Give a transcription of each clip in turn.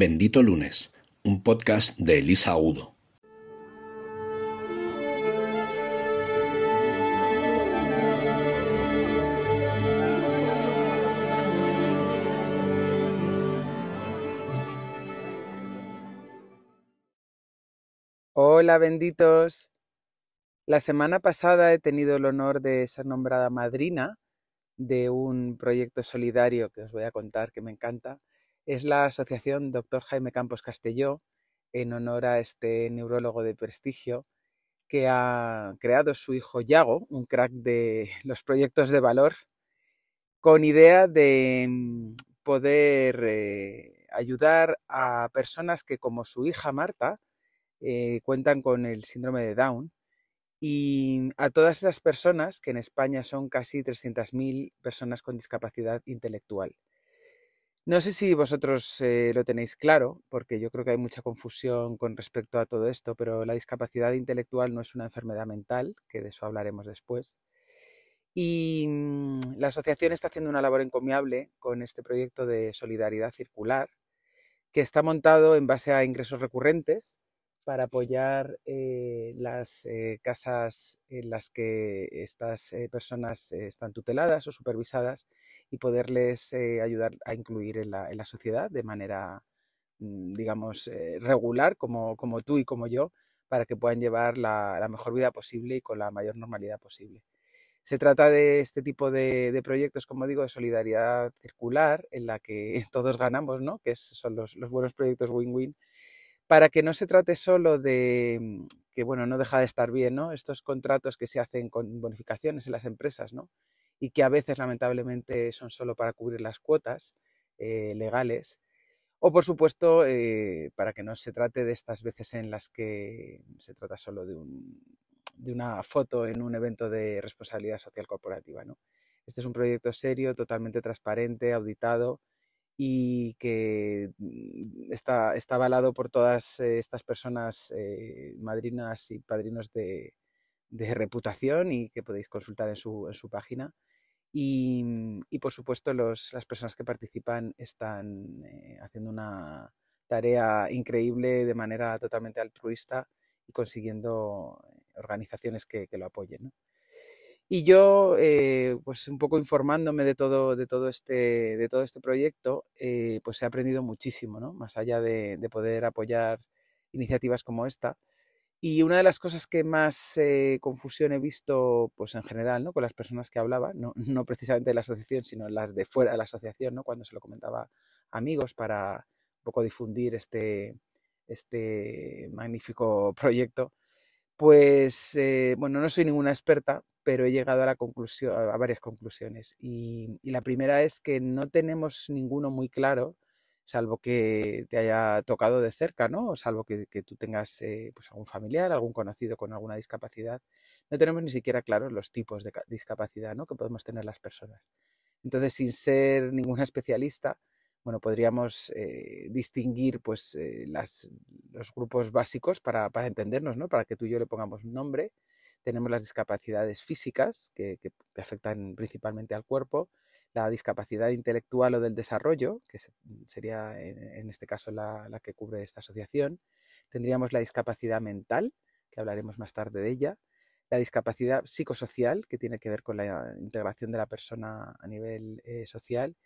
Bendito Lunes, un podcast de Elisa Udo. Hola benditos. La semana pasada he tenido el honor de ser nombrada madrina de un proyecto solidario que os voy a contar que me encanta. Es la Asociación Dr. Jaime Campos Castelló, en honor a este neurólogo de prestigio que ha creado su hijo Yago, un crack de los proyectos de valor, con idea de mm, poder eh, ayudar a personas que como su hija Marta eh, cuentan con el síndrome de Down y a todas esas personas, que en España son casi 300.000 personas con discapacidad intelectual. No sé si vosotros eh, lo tenéis claro, porque yo creo que hay mucha confusión con respecto a todo esto, pero la discapacidad intelectual no es una enfermedad mental, que de eso hablaremos después. Y mm, la asociación está haciendo una labor encomiable con este proyecto de solidaridad circular, que está montado en base a ingresos recurrentes para apoyar eh, las eh, casas en las que estas eh, personas están tuteladas o supervisadas y poderles ayudar a incluir en la, sociedad de manera, mm, digamos, regular, como, tú y como yo, para que puedan llevar la, mejor vida posible y con la mayor normalidad posible. Se trata de este tipo de, proyectos, como digo, de solidaridad circular, en la que todos ganamos, ¿no? que son los buenos proyectos win-win para que no se trate solo de, mm, que bueno, no deja de estar bien, ¿no? Estos contratos que se hacen con bonificaciones en las empresas, ¿no? Y que a veces lamentablemente son solo para cubrir las cuotas eh, legales. O por supuesto, eh, para que no se trate de estas veces en las que se trata solo de, de una foto en un evento de responsabilidad social corporativa, ¿no? Este es un proyecto serio, totalmente transparente, auditado, y que mm, está, está avalado por todas eh, estas personas, eh, madrinas y padrinos de, reputación y que podéis consultar en su, en su página. Y, mm, y, por supuesto los, las personas que participan están eh, haciendo una tarea increíble de manera totalmente altruista y consiguiendo organizaciones que, que lo apoyen. Y yo, eh, pues un poco informándome de todo, de todo, este, de todo este proyecto, eh, pues he aprendido muchísimo, ¿no? Más allá de, poder apoyar iniciativas como esta. Y una de las cosas que más eh, confusión he visto, pues en general, ¿no? Con las personas que hablaba, no, no precisamente de la asociación, sino las de fuera de la asociación, ¿no? Cuando se lo comentaba a amigos para un poco difundir este, este magnífico proyecto, pues, bueno, no soy ninguna experta, pero he llegado a, varias conclusiones. Y, la primera es que no tenemos ninguno muy claro, salvo que te haya tocado de cerca, ¿no? O salvo que, tú tengas eh, pues algún familiar, algún conocido con alguna discapacidad. No tenemos ni siquiera claros los tipos de discapacidad ¿no? que podemos tener las personas. Entonces, sin ser ninguna especialista, bueno, podríamos eh, distinguir pues, eh, los grupos básicos para, para entendernos, ¿no? para que tú y yo le pongamos un nombre tenemos las discapacidades físicas, que, afectan principalmente al cuerpo, la discapacidad intelectual o del desarrollo, que sería en, este caso la, que cubre esta asociación. Tendríamos la discapacidad mental, que hablaremos más tarde de ella. La discapacidad psicosocial, que tiene que ver con la integración de la persona a nivel eh, social.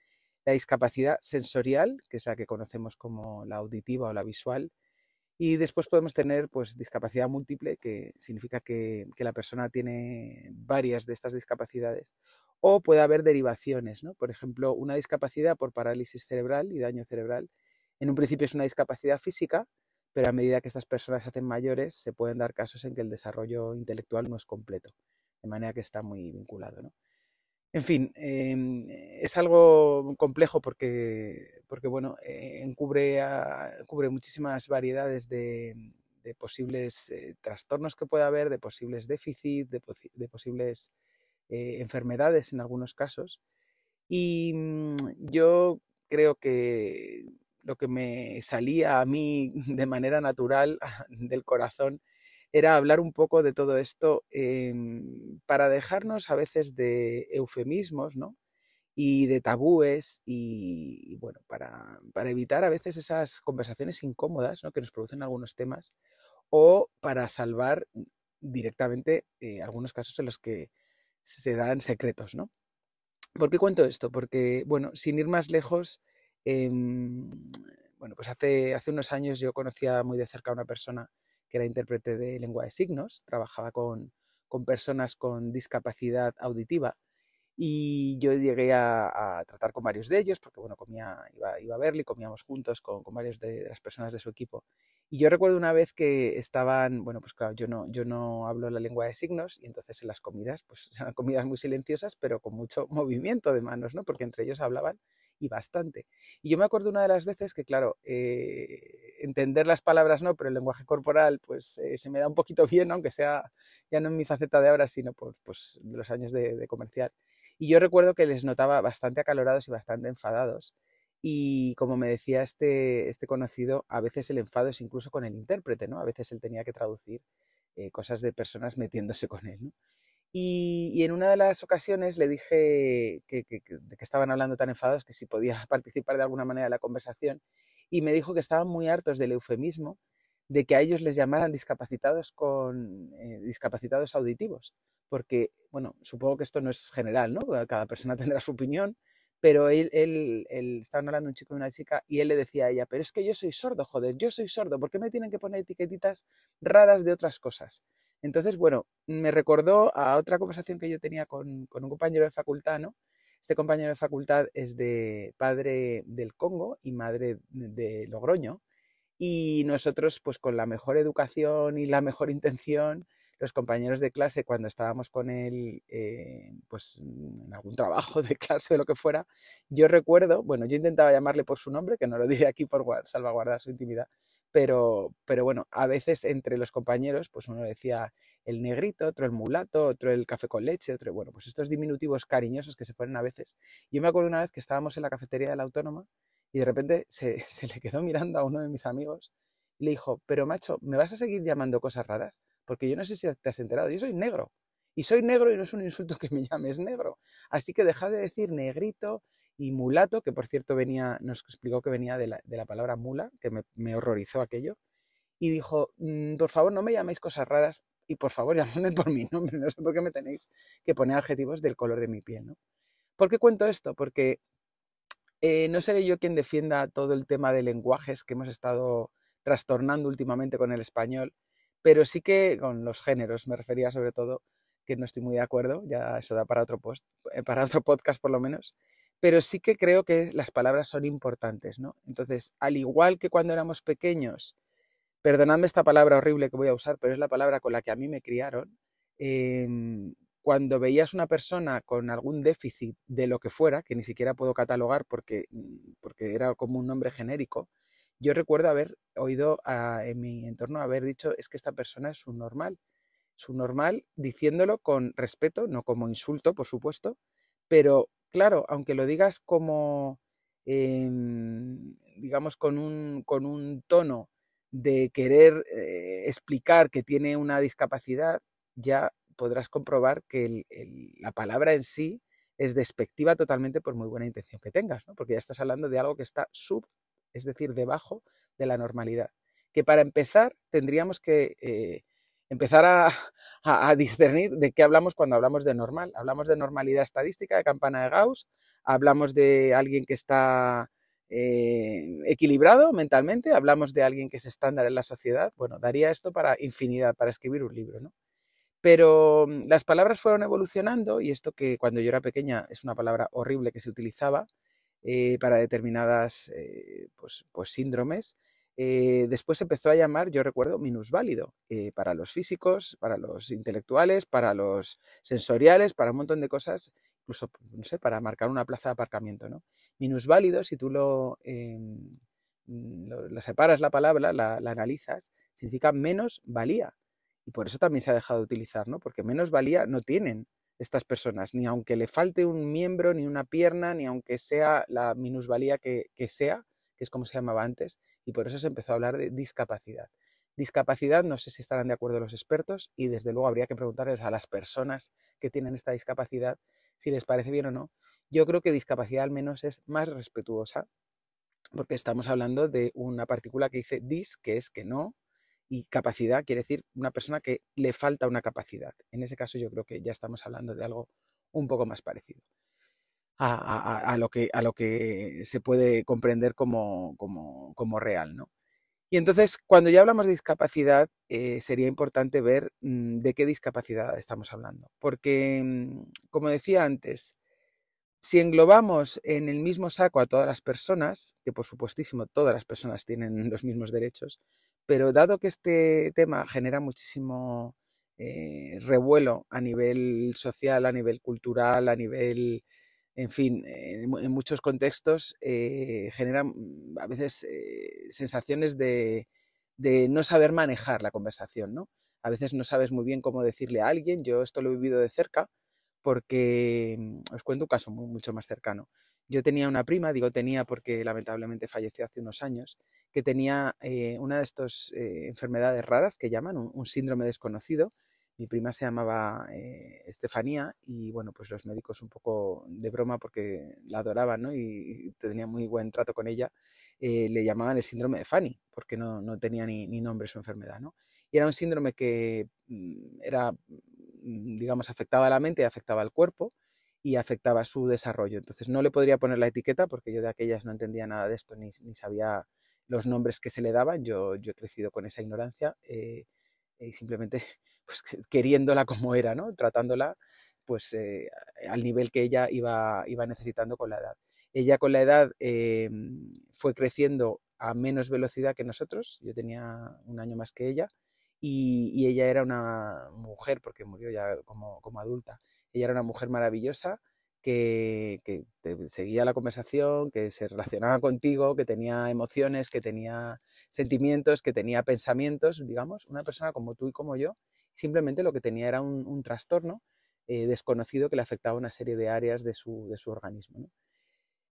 La discapacidad sensorial, que es la que conocemos como la auditiva o la visual. Y después podemos tener pues, discapacidad múltiple, que significa que, la persona tiene varias de estas discapacidades. O puede haber derivaciones, ¿no? Por ejemplo, una discapacidad por parálisis cerebral y daño cerebral. En un principio es una discapacidad física, pero a medida que estas personas se hacen mayores, se pueden dar casos en que el desarrollo intelectual no es completo, de manera que está muy vinculado. ¿no? En fin, em, es algo complejo porque, porque bueno, eh, cubre, muchísimas variedades de, posibles eh, trastornos que puede haber, de posibles déficits, de, posibles eh, enfermedades en algunos casos. Y mm, yo creo que lo que me salía a mí de manera natural del corazón era hablar un poco de todo esto em, para dejarnos a veces de eufemismos, ¿no? y de tabúes y, bueno, para, para, evitar a veces esas conversaciones incómodas ¿no? que nos producen algunos temas o para salvar directamente eh, algunos casos en los que se dan secretos, ¿no? ¿Por qué cuento esto? Porque, bueno, sin ir más lejos, em, bueno, pues hace, hace unos años yo conocía muy de cerca a una persona que era intérprete de lengua de signos, trabajaba con, con personas con discapacidad auditiva y yo llegué a, tratar con varios de ellos, porque bueno, comía, iba, iba a verle, comíamos juntos con, con varias de, las personas de su equipo. Y yo recuerdo una vez que estaban, bueno, pues claro, yo no, yo no hablo la lengua de signos y entonces en las comidas, pues eran comidas muy silenciosas, pero con mucho movimiento de manos, ¿no? Porque entre ellos hablaban y bastante. Y yo me acuerdo una de las veces que, claro, eh, entender las palabras no, pero el lenguaje corporal, pues eh, se me da un poquito bien, aunque sea ya no en mi faceta de ahora, sino pues, pues los años de, de comercial. Y yo recuerdo que les notaba bastante acalorados y bastante enfadados. Y como me decía este, este conocido, a veces el enfado es incluso con el intérprete, ¿no? A veces él tenía que traducir eh, cosas de personas metiéndose con él. Y, en una de las ocasiones le dije que, estaban hablando tan enfadados que si podía participar de alguna manera de la conversación. Y me dijo que estaban muy hartos del eufemismo de que a ellos les llamaran discapacitados con eh, discapacitados auditivos, porque, bueno, supongo que esto no es general, ¿no? Cada persona tendrá su opinión, pero él, él, él hablando un chico y una chica y él le decía a ella, pero es que yo soy sordo, joder, yo soy sordo, ¿por qué me tienen que poner etiquetitas raras de otras cosas? Entonces, bueno, me recordó a otra conversación que yo tenía con, con un compañero de facultad, ¿no? Este compañero de facultad es de padre del Congo y madre de Logroño, y nosotros, pues con la mejor educación y la mejor intención, los compañeros de clase, cuando estábamos con él, eh, pues en algún trabajo de clase o lo que fuera, yo recuerdo, bueno, yo intentaba llamarle por su nombre, que no lo diré aquí por salvaguardar su intimidad, pero, pero bueno, a veces entre los compañeros, pues uno decía el negrito, otro el mulato, otro el café con leche, otro, bueno, pues estos diminutivos cariñosos que se ponen a veces. Yo me acuerdo una vez que estábamos en la cafetería de la Autónoma y de repente se, se, le quedó mirando a uno de mis amigos le dijo, pero macho, ¿me vas a seguir llamando cosas raras? Porque yo no sé si te has enterado, yo soy negro. Y soy negro y no es un insulto que me llames negro. Así que deja de decir negrito y mulato, que por cierto venía, nos explicó que venía de la, de la palabra mula, que me, horrorizó aquello. Y dijo, mm, por favor, no me llaméis cosas raras y por favor, llamadme por mi nombre. No sé por qué me tenéis que poner adjetivos del color de mi piel. ¿no? ¿Por qué cuento esto? Porque eh, no seré yo quien defienda todo el tema de lenguajes que hemos estado trastornando últimamente con el español, pero sí que con los géneros, me refería sobre todo, que no estoy muy de acuerdo, ya eso da para otro, post, eh, para otro podcast por lo menos, pero sí que creo que las palabras son importantes, ¿no? Entonces, al igual que cuando éramos pequeños, perdonadme esta palabra horrible que voy a usar, pero es la palabra con la que a mí me criaron, eh, cuando veías una persona con algún déficit de lo que fuera, que ni siquiera puedo catalogar porque, porque era como un nombre genérico, yo recuerdo haber oído en mi entorno haber dicho es que esta persona es un normal. Es un normal diciéndolo con respeto, no como insulto, por supuesto, pero claro, aunque lo digas como, eh, digamos, con un, con un tono de querer eh, explicar que tiene una discapacidad, ya podrás comprobar que la palabra en sí es despectiva totalmente por muy buena intención que tengas, porque ya estás hablando de algo que está es decir, debajo de la normalidad. Que para empezar tendríamos que eh, empezar a, discernir de qué hablamos cuando hablamos de normal. Hablamos de normalidad estadística, de campana de Gauss, hablamos de alguien que está eh, equilibrado mentalmente, hablamos de alguien que es estándar en la sociedad. Bueno, daría esto para infinidad, para escribir un libro, ¿no? Pero mm, las palabras fueron evolucionando y esto que cuando yo era pequeña es una palabra horrible que se utilizaba eh, para determinadas eh, pues, pues síndromes, eh, después empezó a llamar, yo recuerdo, minusválido, para los físicos, para los intelectuales, para los sensoriales, para un montón de cosas, incluso, no sé, para marcar una plaza de aparcamiento, ¿no? Minusválido, si tú lo, lo, separas la palabra, la, la analizas, significa menos valía. Y por eso también se ha dejado de utilizar, ¿no? Porque menos valía no tienen estas personas, ni aunque le falte un miembro, ni una pierna, ni aunque sea la minusvalía que, que sea, que es como se llamaba antes, y por eso se empezó a hablar de discapacidad. Discapacidad, no sé si estarán de acuerdo los expertos, y desde luego habría que preguntarles a las personas que tienen esta discapacidad si les parece bien o no. yo creo que discapacidad al menos es más respetuosa, porque estamos hablando de una partícula que dice dis, que es que no, y capacidad quiere decir una persona que le falta una capacidad. En ese caso yo creo que ya estamos hablando de algo un poco más parecido a, lo, que, a lo que se puede comprender como, como, real. ¿no? Y entonces, cuando ya hablamos de discapacidad, eh, sería importante ver mm, de qué discapacidad estamos hablando. Porque, mm, como decía antes, si englobamos en el mismo saco a todas las personas, que por supuestísimo todas las personas tienen los mismos derechos, pero dado que este tema genera muchísimo eh, revuelo a nivel social, a nivel cultural, a nivel, en fin, en, muchos contextos, eh, genera mm, a veces eh, sensaciones de, de, no saber manejar la conversación, ¿no? A veces no sabes muy bien cómo decirle a alguien, yo esto lo he vivido de cerca, porque mm, os cuento un caso mucho más cercano. Yo tenía una prima, digo tenía porque lamentablemente falleció hace unos años, que tenía eh, una de estas eh, enfermedades raras que llaman un, síndrome desconocido. Mi prima se llamaba eh, Estefanía y bueno, pues los médicos un poco de broma porque la adoraban ¿no? y, tenía muy buen trato con ella, le llamaban el síndrome de Fanny porque no, no tenía ni, ni, nombre su enfermedad. ¿no? Y era un síndrome que mm, era Mm, digamos, afectaba a la mente y afectaba al cuerpo y afectaba su desarrollo. Entonces no le podría poner la etiqueta porque yo de aquellas no entendía nada de esto ni, sabía los nombres que se le daban. Yo, yo he crecido con esa ignorancia eh, y simplemente pues, queriéndola como era, ¿no? tratándola pues eh, al nivel que ella iba, iba necesitando con la edad. Ella con la edad eh, fue creciendo a menos velocidad que nosotros, yo tenía un año más que ella, y, ella era una mujer, porque murió ya como, adulta, ella era una mujer maravillosa que, seguía la conversación, que se relacionaba contigo, que tenía emociones, que tenía sentimientos, que tenía pensamientos, digamos, una persona como tú y como yo, simplemente lo que tenía era un, trastorno eh, desconocido que le afectaba a una serie de áreas de su, de su organismo.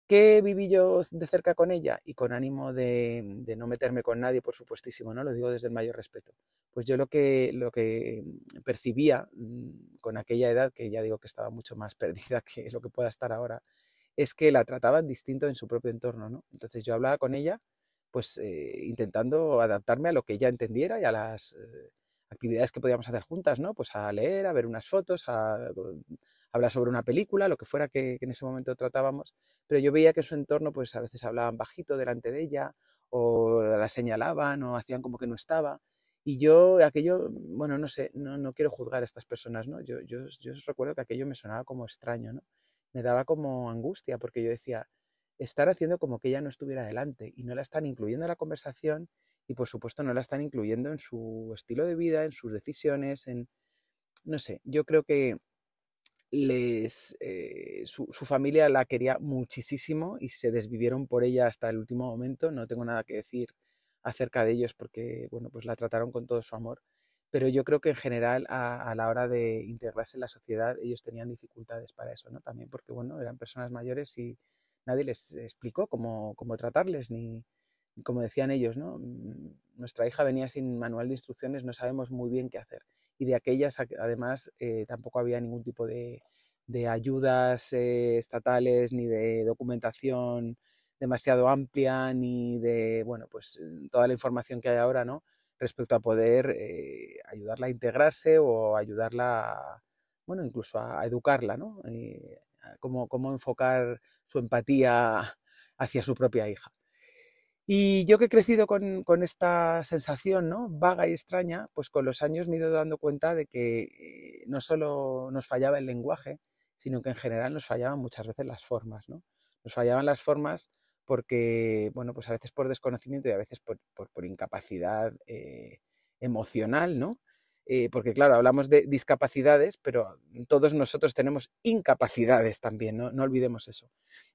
¿Qué viví yo de cerca con ella? Y con ánimo de, no meterme con nadie, por supuestísimo, ¿no? Lo digo desde el mayor respeto. Pues yo lo que, lo que percibía mm, con aquella edad, que ya digo que estaba mucho más perdida que lo que pueda estar ahora, es que la trataban distinto en su propio entorno, ¿no? Entonces yo hablaba con ella, pues eh, intentando adaptarme a lo que ella entendiera y a las eh, actividades que podíamos hacer juntas, ¿no? Pues a leer, a ver unas fotos, a hablar sobre una película, lo que fuera que, en ese momento tratábamos, pero yo veía que su entorno pues a veces hablaban bajito delante de ella o la señalaban o hacían como que no estaba. Y yo aquello, bueno, no sé, no, no quiero juzgar a estas personas, ¿no? Yo, yo, yo recuerdo que aquello me sonaba como extraño, ¿no? Me daba como angustia porque yo decía, están haciendo como que ella no estuviera delante y no la están incluyendo en la conversación y por supuesto no la están incluyendo en su estilo de vida, en sus decisiones, en, no sé, yo creo que les, eh, su, familia la quería muchísimo y se desvivieron por ella hasta el último momento. No tengo nada que decir acerca de ellos porque, bueno, pues la trataron con todo su amor. Pero yo creo que en general a, la hora de integrarse en la sociedad ellos tenían dificultades para eso, ¿no? También porque, bueno, eran personas mayores y nadie les explicó cómo, cómo tratarles, ni, como decían ellos, ¿no? Mm, nuestra hija venía sin manual de instrucciones, no sabemos muy bien qué hacer y de aquellas además eh, tampoco había ningún tipo de, ayudas eh, estatales ni de documentación demasiado amplia ni de bueno pues toda la información que hay ahora no respecto a poder eh, ayudarla a integrarse o ayudarla bueno incluso a, educarla no cómo, cómo enfocar su empatía hacia su propia hija y yo que he crecido con, esta sensación ¿no? vaga y extraña, pues con los años me he ido dando cuenta de que eh, no solo nos fallaba el lenguaje, sino que en general nos fallaban muchas veces las formas. ¿no? Nos fallaban las formas porque, bueno, pues a veces por desconocimiento y a veces por, incapacidad eh, emocional, ¿no? Eh, porque claro, hablamos de discapacidades, pero todos nosotros tenemos incapacidades también, ¿no? olvidemos eso.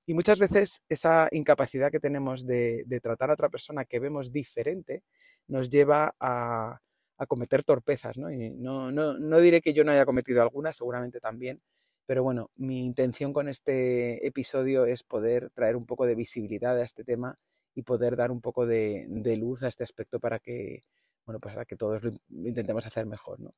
Y muchas veces esa incapacidad que tenemos de, tratar a otra persona que vemos diferente nos lleva a, cometer torpezas, ¿no? Y no, no, no diré que yo no haya cometido alguna, seguramente también, pero bueno, mi intención con este episodio es poder traer un poco de visibilidad a este tema y poder dar un poco de luz a este aspecto para que bueno, pues para que todos lo intentemos hacer mejor, ¿no?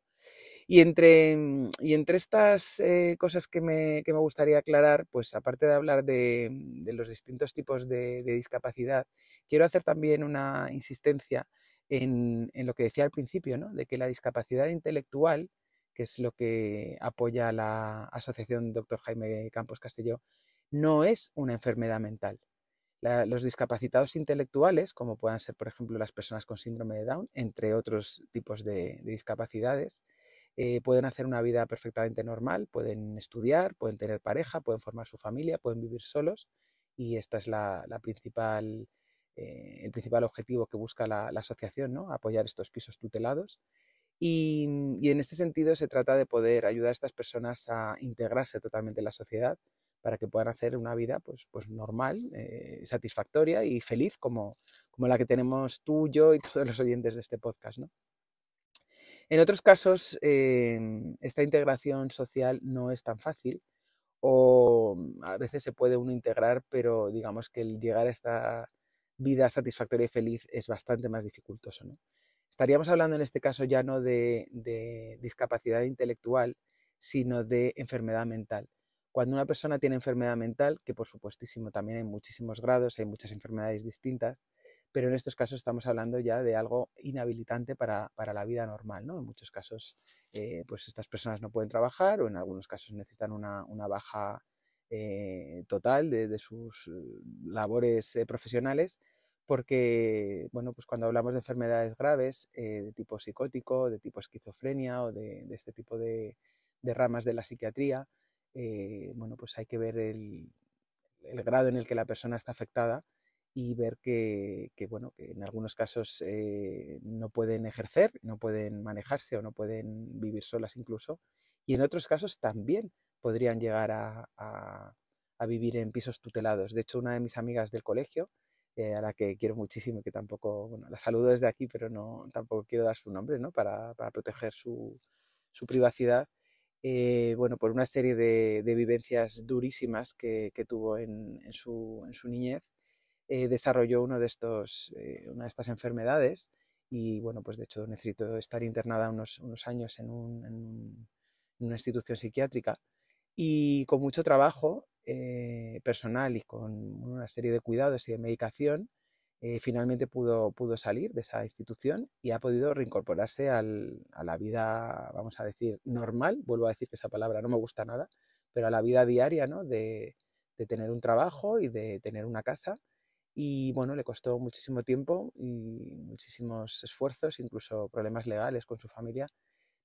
Y entre, mm, y entre estas eh, cosas que me, que me, gustaría aclarar, pues aparte de hablar de, de los distintos tipos de, de, discapacidad, quiero hacer también una insistencia en, en, lo que decía al principio, ¿no? de que la discapacidad intelectual, que es lo que apoya la asociación Dr. Jaime Campos Castelló, no es una enfermedad mental. Los discapacitados intelectuales, como puedan ser, por ejemplo, las personas con síndrome de Down, entre otros tipos de, de discapacidades, eh, pueden hacer una vida perfectamente normal, pueden estudiar, pueden tener pareja, pueden formar su familia, pueden vivir solos y esta es la, principal, eh, el principal objetivo que busca la, asociación, ¿no? apoyar estos pisos tutelados. Y, en este sentido se trata de poder ayudar a estas personas a integrarse totalmente en la sociedad para que puedan hacer una vida pues, pues normal, eh, satisfactoria y feliz como, como la que tenemos tú, yo y todos los oyentes de este podcast. ¿no? En otros casos, eh, esta integración social no es tan fácil o a veces se puede uno integrar, pero digamos que el llegar a esta vida satisfactoria y feliz es bastante más dificultoso. ¿no? Estaríamos hablando en este caso ya no de, de discapacidad intelectual, sino de enfermedad mental. Cuando una persona tiene enfermedad mental, que por supuestísimo también hay muchísimos grados, hay muchas enfermedades distintas, pero en estos casos estamos hablando ya de algo inhabilitante para, para la vida normal. ¿no? En muchos casos, eh, pues estas personas no pueden trabajar o en algunos casos necesitan una, una baja eh, total de, de, sus labores eh, profesionales porque, bueno, pues cuando hablamos de enfermedades graves de tipo psicótico, de tipo esquizofrenia o de, de este tipo de, ramas de la psiquiatría, eh, bueno, pues hay que ver el, grado en el que la persona está afectada y ver que, bueno, que en algunos casos eh, no pueden ejercer, no pueden manejarse o no pueden vivir solas incluso, y en otros casos también podrían llegar a, vivir en pisos tutelados. De hecho, una de mis amigas del colegio, eh, a la que quiero muchísimo, que tampoco, bueno, la saludo desde aquí, pero no, tampoco quiero dar su nombre, ¿no? Para, proteger su privacidad. Eh, bueno, por una serie de, de vivencias durísimas que, tuvo en, su, niñez, eh, desarrolló uno de estos, eh, una de estas enfermedades y bueno, pues de hecho necesito estar internada unos, unos años en, en, un, en, una institución psiquiátrica y con mucho trabajo personal y con una serie de cuidados y de medicación, eh, finalmente pudo, pudo salir de esa institución y ha podido reincorporarse al, a la vida, vamos a decir, normal, vuelvo a decir que esa palabra no me gusta nada, pero a la vida diaria, ¿no? De, de tener un trabajo y de tener una casa y bueno, le costó muchísimo tiempo y muchísimos esfuerzos, incluso problemas legales con su familia,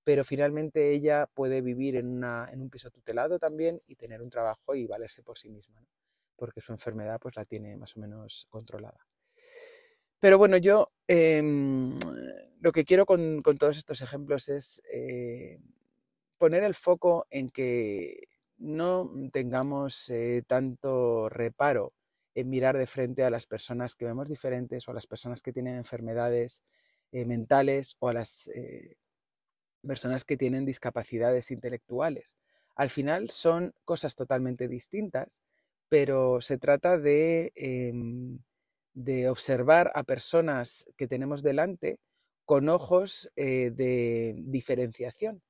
pero finalmente ella puede vivir en, una, en un piso tutelado también y tener un trabajo y valerse por sí misma, ¿no? porque su enfermedad pues la tiene más o menos controlada. Pero bueno, yo eh, lo que quiero con, con, todos estos ejemplos es eh, poner el foco en que no tengamos eh, tanto reparo en mirar de frente a las personas que vemos diferentes o a las personas que tienen enfermedades eh, mentales o a las personas que tienen discapacidades intelectuales. Al final son cosas totalmente distintas, pero se trata de, eh, de observar a personas que tenemos delante con ojos eh, de diferenciación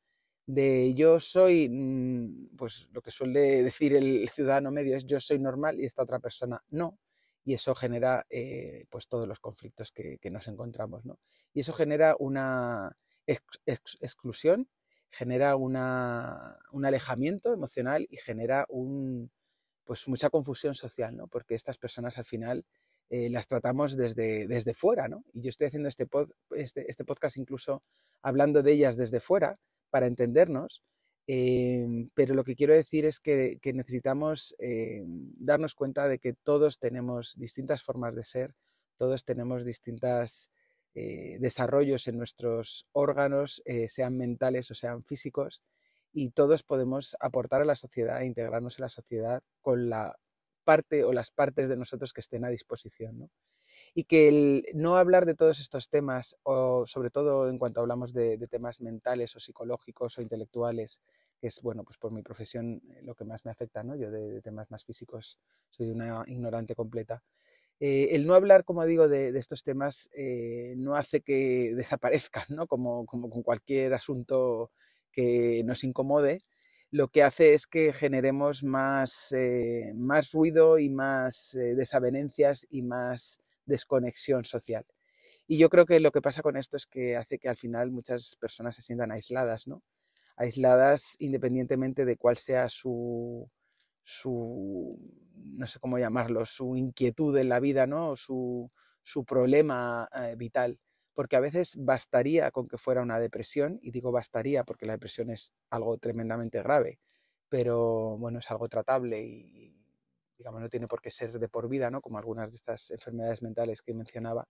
de yo soy, mm, pues lo que suele decir el ciudadano medio es yo soy normal y esta otra persona no. Y eso genera eh, pues todos los conflictos que, que, nos encontramos. ¿no? Y eso genera una ex ex exclusión, genera una, un alejamiento emocional y genera un, pues mucha confusión social, ¿no? porque estas personas al final eh, las tratamos desde, desde fuera. ¿no? Y yo estoy haciendo este, pod, este, este podcast incluso hablando de ellas desde fuera, para entendernos, eh, pero lo que quiero decir es que, que necesitamos eh, darnos cuenta de que todos tenemos distintas formas de ser, todos tenemos distintos eh, desarrollos en nuestros órganos, sean mentales o sean físicos, y todos podemos aportar a la sociedad e integrarnos en la sociedad con la parte o las partes de nosotros que estén a disposición. ¿no? y que el no hablar de todos estos temas, o sobre todo en cuanto hablamos de, de, temas mentales o psicológicos o intelectuales, que es, bueno, pues por mi profesión eh, lo que más me afecta, ¿no? Yo de, de temas más físicos soy una ignorante completa. Eh, el no hablar, como digo, de, de estos temas eh, no hace que desaparezcan, ¿no? Como, como con cualquier asunto que nos incomode, lo que hace es que generemos más, eh, más ruido y más eh, desavenencias y más desconexión social. Y yo creo que lo que pasa con esto es que hace que al final muchas personas se sientan aisladas, ¿no? Aisladas independientemente de cuál sea su, su no sé cómo llamarlo, su inquietud en la vida, ¿no? su, su problema eh, vital. Porque a veces bastaría con que fuera una depresión, y digo bastaría porque la depresión es algo tremendamente grave, pero bueno, es algo tratable y, digamos, no tiene por qué ser de por vida, ¿no? Como algunas de estas enfermedades mentales que mencionaba.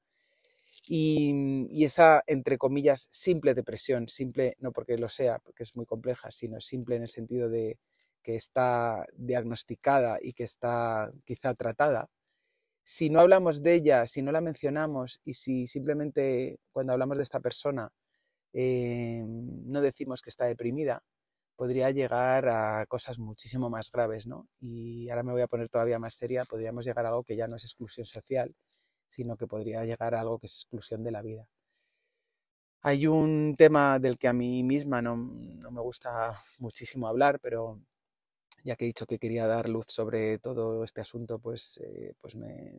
Y, y, esa, entre comillas, simple depresión, simple no porque lo sea, porque es muy compleja, sino simple en el sentido de que está diagnosticada y que está quizá tratada, si no hablamos de ella, si no la mencionamos y si simplemente cuando hablamos de esta persona eh, no decimos que está deprimida, podría llegar a cosas muchísimo más graves, ¿no? Y ahora me voy a poner todavía más seria, podríamos llegar a algo que ya no es exclusión social, sino que podría llegar a algo que es exclusión de la vida. Hay un tema del que a mí misma no, no me gusta muchísimo hablar, pero ya que he dicho que quería dar luz sobre todo este asunto, pues, eh, pues me,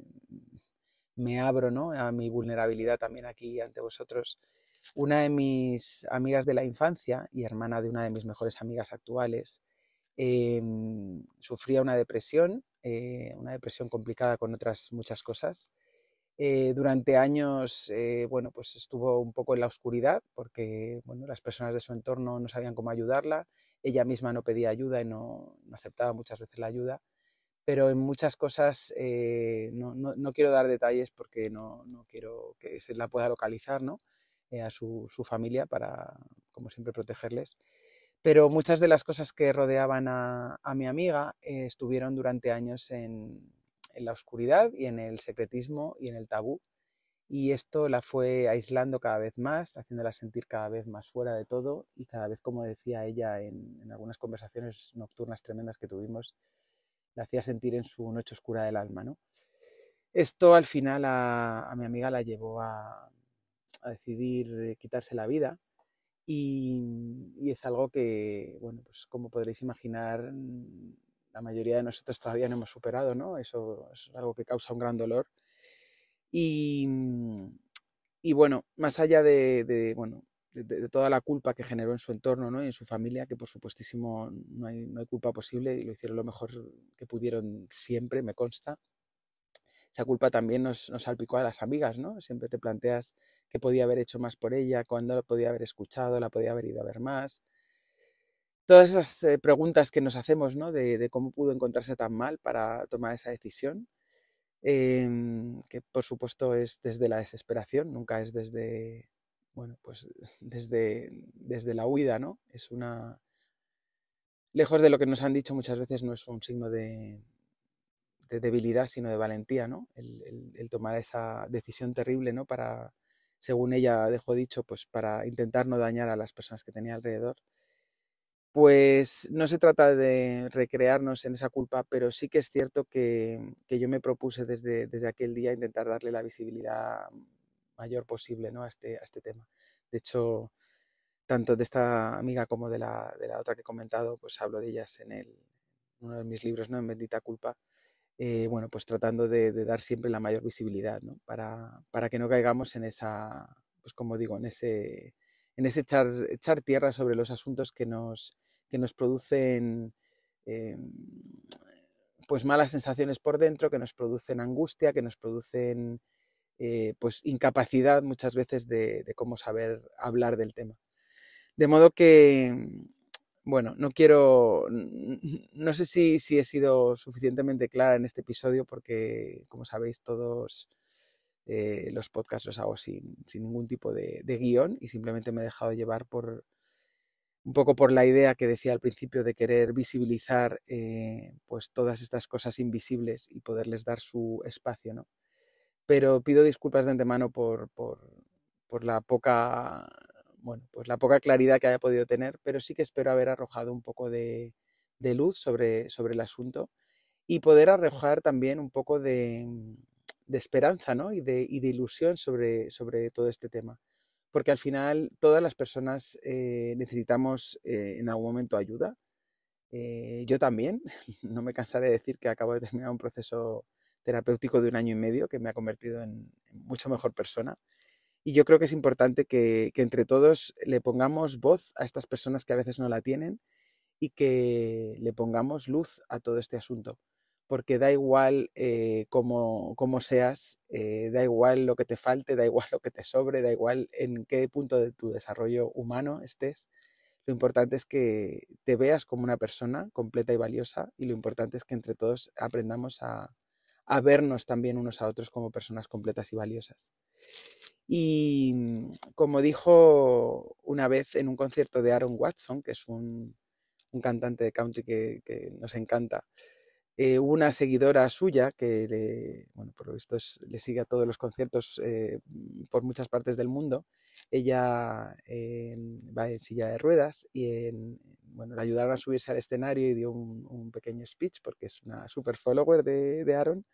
me abro ¿no? a mi vulnerabilidad también aquí ante vosotros. Una de mis amigas de la infancia y hermana de una de mis mejores amigas actuales em, sufría una depresión, eh, una depresión complicada con otras muchas cosas. Eh, durante años, bueno, pues estuvo un poco en la oscuridad porque, bueno, las personas de su entorno no sabían cómo ayudarla ella misma no pedía ayuda y no, aceptaba muchas veces la ayuda, pero en muchas cosas eh, no, quiero dar detalles porque no, quiero que se la pueda localizar ¿no? Eh, a su, familia para, como siempre, protegerles. Pero muchas de las cosas que rodeaban a, mi amiga eh, estuvieron durante años en, en la oscuridad y en el secretismo y en el tabú y esto la fue aislando cada vez más, haciéndola sentir cada vez más fuera de todo y cada vez, como decía ella en, algunas conversaciones nocturnas tremendas que tuvimos, la hacía sentir en su noche oscura del alma. ¿no? Esto al final a, mi amiga la llevó a, decidir eh, quitarse la vida y, y, es algo que, bueno, pues como podréis imaginar, la mayoría de nosotros todavía no hemos superado, ¿no? Eso es algo que causa un gran dolor Mm, y, bueno, más allá de, bueno, de, toda la culpa que generó en su entorno ¿no? y en su familia, que por supuestísimo no hay, culpa posible y lo hicieron lo mejor que pudieron siempre, me consta. Esa culpa también nos, salpicó a las amigas, ¿no? Siempre te planteas qué podía haber hecho más por ella, cuándo la podía haber escuchado, la podía haber ido a ver más. Todas esas eh, preguntas que nos hacemos, ¿no? De, de cómo pudo encontrarse tan mal para tomar esa decisión Em, que por supuesto es desde la desesperación, nunca es desde, bueno, pues desde, desde la huida, ¿no? Es una... Lejos de lo que nos han dicho muchas veces no es un signo de, de debilidad, sino de valentía, ¿no? El, el, tomar esa decisión terrible, ¿no? Para, según ella dejó dicho, pues para intentar no dañar a las personas que tenía alrededor pues no se trata de recrearnos en esa culpa, pero sí que es cierto que, yo me propuse desde, desde, aquel día intentar darle la visibilidad mayor posible ¿no? a, este, a este tema. De hecho, tanto de esta amiga como de la, de la otra que he comentado, pues hablo de ellas en el, uno de mis libros, ¿no? En Bendita Culpa. Eh, bueno, pues tratando de, de, dar siempre la mayor visibilidad, ¿no? Para, para que no caigamos en esa, pues como digo, en ese en ese echar, echar tierra sobre los asuntos que nos, que nos producen eh, pues malas sensaciones por dentro, que nos producen angustia, que nos producen eh, pues incapacidad muchas veces de, cómo saber hablar del tema. De modo que, bueno, no quiero, no sé si, si he sido suficientemente clara en este episodio porque, como sabéis, todos eh, los podcasts los hago sin, ningún tipo de, guion y simplemente me he dejado llevar por un poco por la idea que decía al principio de querer visibilizar eh, pues todas estas cosas invisibles y poderles dar su espacio, ¿no? Pero pido disculpas de antemano por, por, la poca bueno, pues la poca claridad que haya podido tener, pero sí que espero haber arrojado un poco de, de luz sobre, sobre el asunto y poder arrojar también un poco de, de esperanza ¿no? y, de, y, de, ilusión sobre, todo este tema. porque al final todas las personas eh, necesitamos eh, en algún momento ayuda. Eh, yo también, no me cansaré de decir que acabo de terminar un proceso terapéutico de un año y medio que me ha convertido en, mucho mejor persona. Y yo creo que es importante que entre todos le pongamos voz a estas personas que a veces no la tienen y que le pongamos luz a todo este asunto porque da igual eh, cómo, seas, eh, da igual lo que te falte, da igual lo que te sobre, da igual en qué punto de tu desarrollo humano estés. Lo importante es que te veas como una persona completa y valiosa y lo importante es que entre todos aprendamos a, a vernos también unos a otros como personas completas y valiosas. Y mm, como dijo una vez en un concierto de Aaron Watson, que es un, un cantante de country que, que nos encanta, eh, una seguidora suya que, le, bueno, por lo le sigue a todos los conciertos eh, por muchas partes del mundo. Ella eh, va en silla de ruedas y bueno, le ayudaron a subirse al escenario y dio un, pequeño speech porque es una super follower de, de, Aaron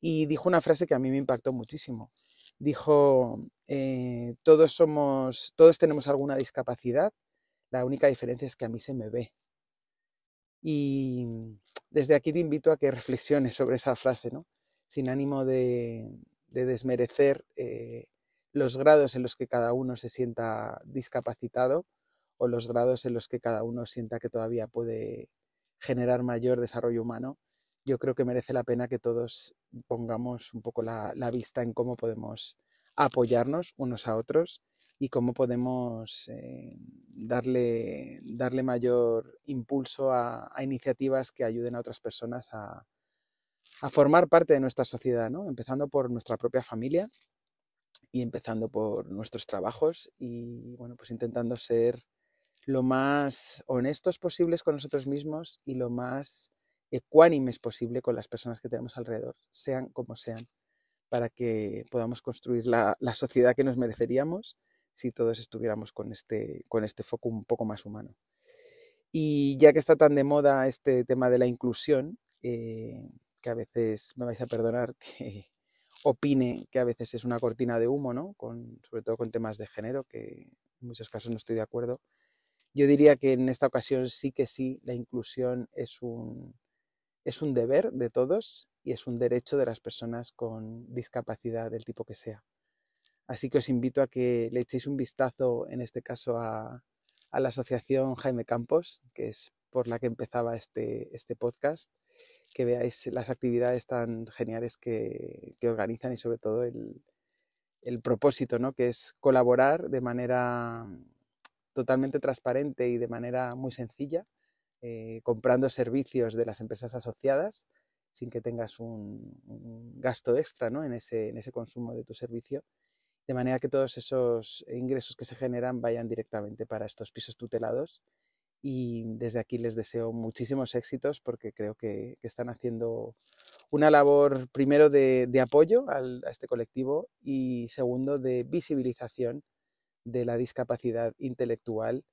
y dijo una frase que a mí me impactó muchísimo. Dijo, todos somos, todos tenemos alguna discapacidad, la única diferencia es que a mí se me ve. Y desde aquí te invito a que reflexiones sobre esa frase, ¿no? sin ánimo de, desmerecer eh, los grados en los que cada uno se sienta discapacitado o los grados en los que cada uno sienta que todavía puede generar mayor desarrollo humano. Yo creo que merece la pena que todos pongamos un poco la, vista en cómo podemos apoyarnos unos a otros y cómo podemos eh, darle, darle mayor impulso a, iniciativas que ayuden a otras personas a, formar parte de nuestra sociedad, ¿no? empezando por nuestra propia familia y empezando por nuestros trabajos y bueno, pues intentando ser lo más honestos posibles con nosotros mismos y lo más ecuánimes posible con las personas que tenemos alrededor, sean como sean, para que podamos construir la sociedad que nos mereceríamos si todos estuviéramos con este, con este foco un poco más humano. Y ya que está tan de moda este tema de la inclusión, eh, que a veces me vais a perdonar que opine que a veces es una cortina de humo, ¿no? Con, sobre todo con temas de género, que en muchos casos no estoy de acuerdo. Yo diría que en esta ocasión sí que sí, la inclusión es un, es un deber de todos y es un derecho de las personas con discapacidad del tipo que sea. Así que os invito a que le echéis un vistazo, en este caso, a, la asociación Jaime Campos, que es por la que empezaba este, este podcast, que veáis las actividades tan geniales que, organizan y sobre todo el, propósito, ¿no? que es colaborar de manera totalmente transparente y de manera muy sencilla, eh, comprando servicios de las empresas asociadas sin que tengas un, gasto extra ¿no? en, ese, en ese consumo de tu servicio de manera que todos esos ingresos que se generan vayan directamente para estos pisos tutelados. Y desde aquí les deseo muchísimos éxitos porque creo que, están haciendo una labor primero de, apoyo a este colectivo y segundo de visibilización de la discapacidad intelectual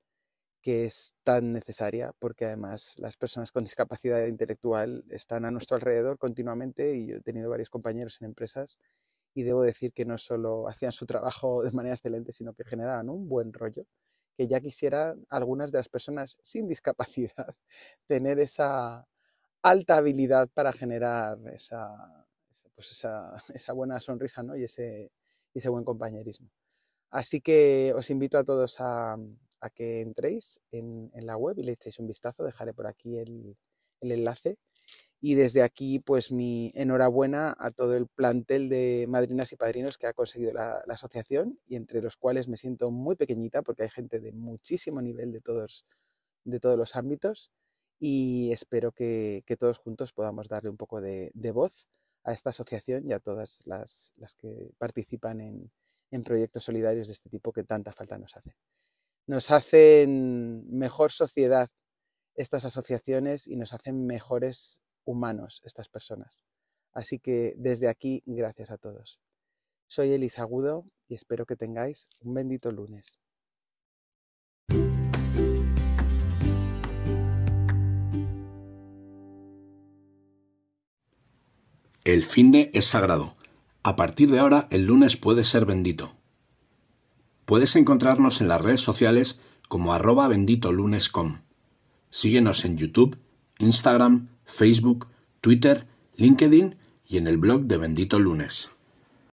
que es tan necesaria porque además las personas con discapacidad intelectual están a nuestro alrededor continuamente y he tenido varios compañeros en empresas y debo decir que no solo hacían su trabajo de manera excelente, sino que generaban un buen rollo, que ya quisieran algunas de las personas sin discapacidad tener esa alta habilidad para generar esa, pues esa, esa buena sonrisa ¿no? y, ese, ese buen compañerismo. Así que os invito a todos a, a que entréis en, en, la web y le echéis un vistazo. Dejaré por aquí el, el enlace y desde aquí, pues mi enhorabuena a todo el plantel de madrinas y padrinos que ha conseguido la, asociación y entre los cuales me siento muy pequeñita porque hay gente de muchísimo nivel de todos, de todos los ámbitos y espero que, todos juntos podamos darle un poco de, voz a esta asociación y a todas las, que participan en, en proyectos solidarios de este tipo que tanta falta nos hacen. Nos hacen mejor sociedad estas asociaciones y nos hacen mejores humanos estas personas. Así que desde aquí, gracias a todos. Soy Elisa Agudo y espero que tengáis un bendito lunes. El fin de es sagrado. A partir de ahora, el lunes puede ser bendito. Puedes encontrarnos en las redes sociales como arroba benditolunes.com. Síguenos en YouTube, Instagram, Facebook, Twitter, LinkedIn y en el blog de Bendito Lunes.